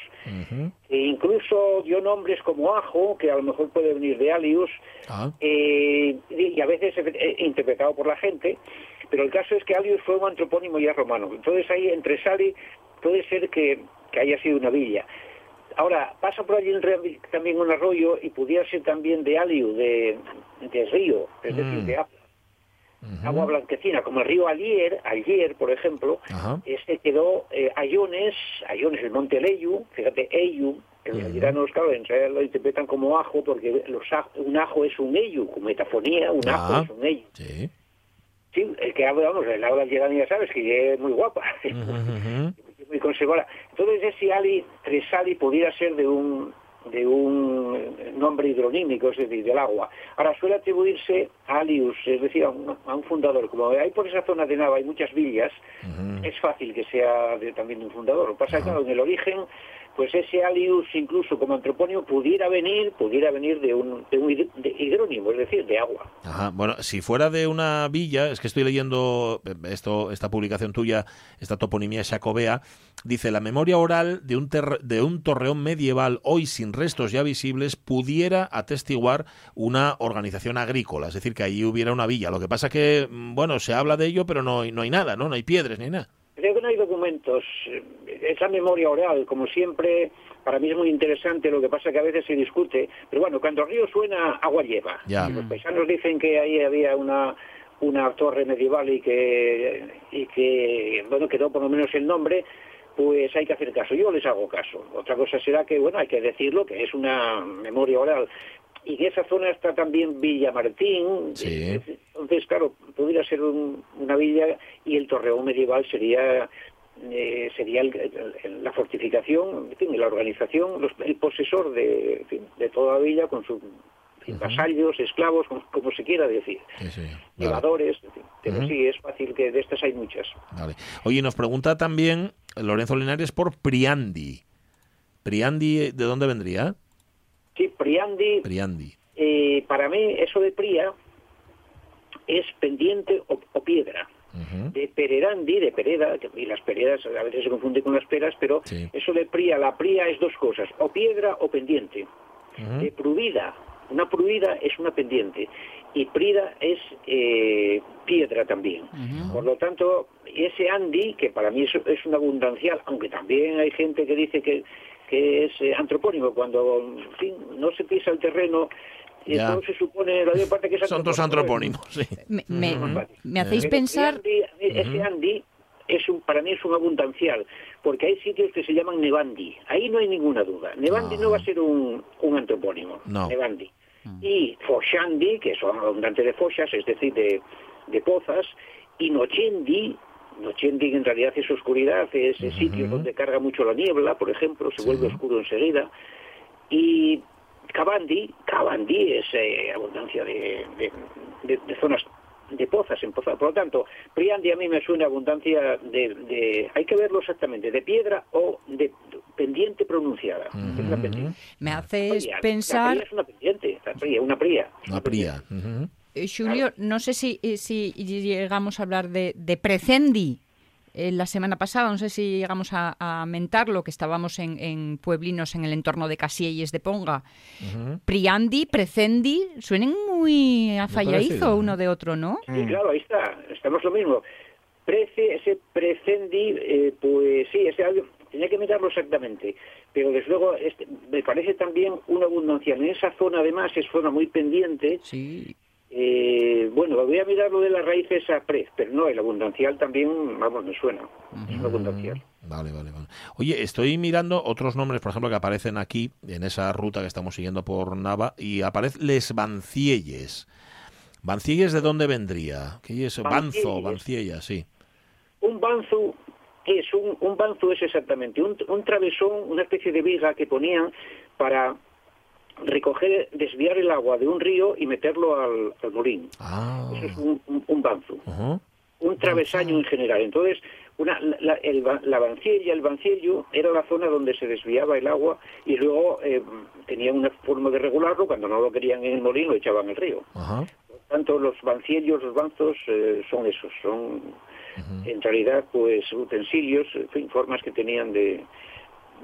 E incluso dio nombres como Ajo, que a lo mejor puede venir de Alius, Ah, eh, y a veces eh, interpretado por la gente, pero el caso es que Alius fue un antropónimo ya romano. Entonces ahí entre Sali puede ser que, que haya sido una villa. Ahora, pasa por allí también un arroyo y pudiera ser también de Aliu, de, de río, es decir, Mm. de agua, agua blanquecina, como el río Alier, Alier, por ejemplo, este quedó eh, Ayones, Ayones, el monte Leyu, fíjate, Eyu, que los gitanos, claro, en realidad lo interpretan como ajo, porque los un ajo es un Eyu, como metafonía, un ajo es un Eyu. sí. Sí, el que habla, vamos, el habla ya sabes que es muy guapa, muy conservadora. Entonces ese Ali, Tresali, pudiera ser de un de un nombre hidronímico, es decir, del agua. Ahora suele atribuirse a Alius, es decir, a un, a un fundador. Como hay por esa zona de Nava hay muchas villas, es fácil que sea de- también de un fundador. Lo que pasa que claro, en el origen, pues ese Alius, incluso como antropónimo, pudiera venir, pudiera venir de un, de un hidrónimo, es decir, de agua. Ajá. Bueno, si fuera de una villa, es que estoy leyendo eh, esto, esta publicación tuya, esta toponimia jacobea, dice la memoria oral de un, ter- de un torreón medieval hoy sin restos ya visibles pudiera atestiguar una organización agrícola, es decir, que allí hubiera una villa. Lo que pasa que, mm, bueno, se habla de ello, pero no, hay- no hay nada, ¿no? No hay piedras ni nada. Creo que no hay documentos. Esa memoria oral, como siempre, para mí es muy interesante, lo que pasa que a veces se discute. Pero bueno, cuando el río suena, agua lleva. Ya. Y los paisanos dicen que ahí había una una torre medieval y que, y que bueno, quedó por lo menos el nombre, pues hay que hacer caso. Yo les hago caso. Otra cosa será que, bueno, hay que decirlo, que es una memoria oral. Y en esa zona está también Villa Martín. Sí. Entonces, claro, pudiera ser un- una villa y el torreón medieval sería eh, sería el- el- la fortificación, en fin, la organización, los- el posesor de, en fin, de toda la villa con sus vasallos, esclavos, como, como se quiera decir, Sí, sí. Vale. llevadores, en fin. pero sí, es fácil que de estas hay muchas. Vale. Oye, nos pregunta también Lorenzo Linares por Priandi. ¿Priandi de dónde vendría? Sí, Priandi, Priandi. eh, para mí eso de Pria es pendiente o, o piedra. De Pererandi, de Pereda, que- y las peredas a veces se confunde con las peras, pero Sí. eso de Pria, la Pria es dos cosas, o piedra o pendiente. De Pruvida, una Pruvida es una pendiente y Prida es eh, piedra también. Por lo tanto, ese Andy, que para mí es, es un abundancial, aunque también hay gente que dice que, que es eh, antropónimo, cuando en fin, no se pisa el terreno, y Ya. entonces se supone la mayor parte que es Son dos antropónimos, sí. Me, me- hacéis pensar... Andy, ese Andy es un, para mí es un abundancial, porque hay sitios que se llaman Nevandi. Ahí no hay ninguna duda. Nevandi no va a ser un, un antropónimo. No. Nevandi. Y Foshandi, que son abundantes de fochas, es decir, de, de pozas, y Nochendi, Nochendi en realidad es oscuridad, es sitio donde carga mucho la niebla, por ejemplo, se vuelve oscuro enseguida. Y Cabandi, Cabandi es eh, abundancia de, de- de- de zonas de pozas en pozas. Por lo tanto, Priandi a mí me suena abundancia de, de- hay que verlo exactamente, de piedra o de pendiente pronunciada. Es una pendiente. Me haces Oye, La pensar... pría es una pendiente, la pría, una pría. Una pría. Eh, Julio, no sé si, eh, si llegamos a hablar de, de Precendi eh, la semana pasada, no sé si llegamos a, a mentarlo, que estábamos en, en pueblinos en el entorno de Casielles de Ponga. Priandi, Precendi, suenen muy a fallaizo uno de otro, ¿no? Sí, claro, ahí está, estamos lo mismo. Prece, ese precendi, eh, pues sí, ese algo, tenía que mirarlo exactamente, pero desde luego este, me parece también una abundancia. En esa zona además es zona muy pendiente. Sí. Eh, bueno, voy a mirar lo de las raíces a prez, pero no, el abundancial también, vamos, me suena. Es un abundancial. Vale, vale, vale. Oye, estoy mirando otros nombres, por ejemplo, que aparecen aquí, en esa ruta que estamos siguiendo por Nava, y aparece Les Bancielles. ¿Bancielles de dónde vendría? ¿Qué es? Banzo, Bancielles. Banciella, sí. Un banzu es un, un banzu es exactamente un, un travesón, una especie de viga que ponían para recoger, desviar el agua de un río y meterlo al, al molín. Ah. Eso es un, un, un travesaño en general. Entonces, una, la, el, la banciella, el banciello, era la zona donde se desviaba el agua y luego eh, tenían una forma de regularlo. Cuando no lo querían en el molín, lo echaban al río. Ajá. Tanto los banciellos, los banzos, eh, son esos, son en realidad pues utensilios, en fin, formas que tenían de,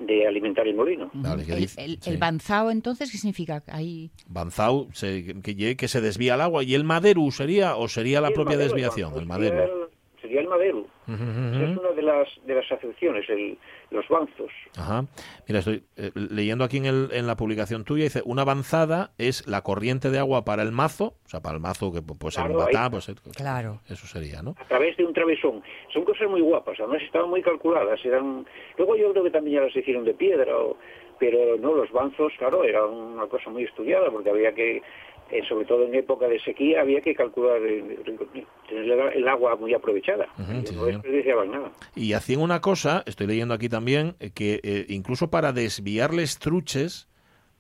de alimentar el molino. Vale, El, dice- el- sí. el banzao, entonces, ¿qué significa? Ahí... Banzau, se- que, que se desvía el agua. ¿Y el maderu sería o sería la propia madero, desviación? El madero. Sería el madero. Esa ujú. Es una de las, de las acepciones, el, los banzos. Ajá. Mira, estoy eh, leyendo aquí en, el- en la publicación tuya, dice, una avanzada es la corriente de agua para el mazo, o sea, para el mazo que pu- puede ser un Claro, batá, pues, Claro. eso sería, ¿no? a través de un travesón. Son cosas muy guapas, además estaban muy calculadas. Eran... Luego yo creo que también ya las hicieron de piedra, o- pero no, los banzos, claro, era una cosa muy estudiada porque había que, eh, sobre todo en época de sequía, había que calcular, tener el- agua muy aprovechada. Ujú, y sí, no desperdiciaban nada. Y hacían una cosa, estoy leyendo aquí también, eh, que eh, incluso para desviarles truches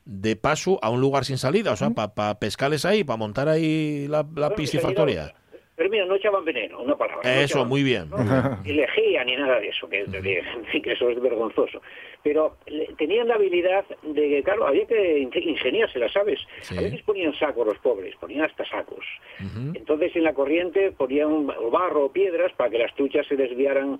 de paso a un lugar sin salida, o sea, para pescarles ahí, para montar ahí la, la Bueno. Pero mira, no echaban veneno, una palabra. no Eso, echaban- muy bien. No, ni lejía ni nada de eso, que, de- eso es vergonzoso. Pero le- tenían la habilidad de que, claro, había que in- ingeniársela, ¿sabes? Sí. A veces ponían sacos los pobres, ponían hasta sacos. Entonces en la corriente ponían o barro o piedras para que las truchas se desviaran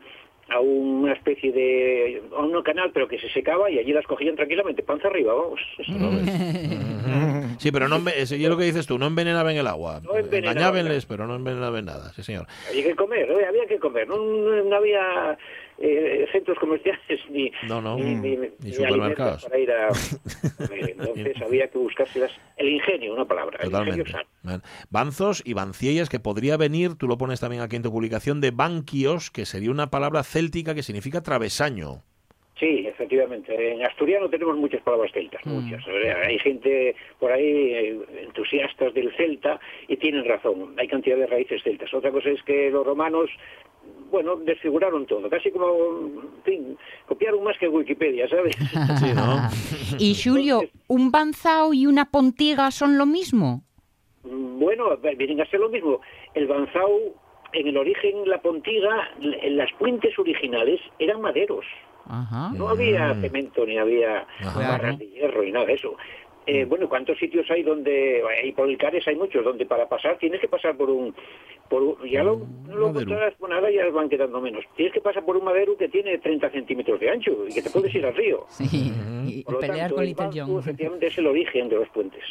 a una especie de a un canal pero que se secaba y allí las cogían tranquilamente panza arriba vamos Eso no. Sí, pero no, es lo que dices tú, no envenenaban el agua. No pero no envenenaban nada, sí, señor. había que comer ¿no? había que comer no, no- había eh, centros comerciales ni No, no, ni, ni- ni supermercados. para ir a entonces había que buscárselas el ingenio una palabra el Totalmente. ingenio sano. Banzos y banciellas, que podría venir, tú lo pones también aquí en tu publicación, de banquios, que sería una palabra céltica que significa travesaño. Sí, efectivamente. En asturiano tenemos muchas palabras celtas, muchas. Eh, Hay gente por ahí eh, entusiastas del celta y tienen razón. Hay cantidad de raíces celtas. Otra cosa es que los romanos, bueno, desfiguraron todo. Casi como, en fin, copiaron más que Wikipedia, ¿sabes? Sí, ¿no? Y Julio, ¿un banzao y una pontiga son lo mismo? Bueno, vienen a ser lo mismo. El banzao, en el origen, la pontiga, en las puentes originales eran maderos. Ajá. No había cemento ni había Ajá. barras de hierro ni nada de eso. Eh, bueno, ¿cuántos sitios hay donde, hay por el Cares hay muchos, donde para pasar tienes que pasar por un, por un- ya lo, no lo encontrarás, bueno, ahora ya van quedando menos. Tienes que pasar por un madero que tiene 30 centímetros de ancho y que te puedes ir al río. Sí, y, y Por lo pelear tanto, con el Little John. efectivamente es el origen de los puentes.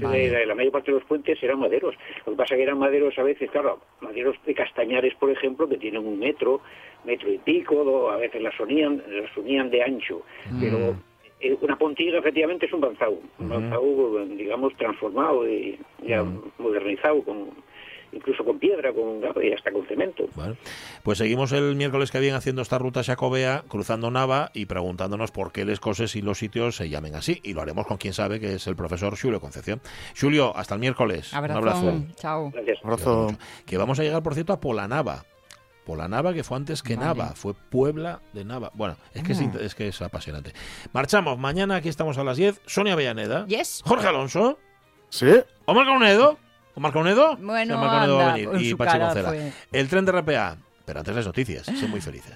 La mayor parte de los puentes eran maderos. Lo que pasa que eran maderos a veces, claro, maderos de castañares, por ejemplo, que tienen un metro, metro y pico, a veces las unían, las unían de ancho. Pero eh, una pontiga efectivamente es un banzau, un banzau, digamos, transformado y ya modernizado, con incluso con piedra, con y hasta con cemento. Bueno, pues seguimos el miércoles que viene haciendo esta ruta xacobea, cruzando Nava y preguntándonos por qué les cosas y los sitios se llamen así. Y lo haremos con quien sabe, que es el profesor Julio Concepción. Julio, hasta el miércoles. Un abrazo. Abrazo. Chao. Gracias. Abrazo. Que vamos a llegar, por cierto, a Polanava. Polanava, que fue antes que Vale. Nava, fue Puebla de Nava. Bueno, es que, es, Ah. es que es apasionante. Marchamos, mañana aquí estamos a las 10. Sonia Avellaneda. Yes. Jorge Alonso. ¿Sí? Omar Caunedo. Omar Caunedo. Bueno, Sí, Omar Caunedo va a anda, venir. en Y Pachi fue. El tren de RPA. Pero antes las noticias. Sé muy felices.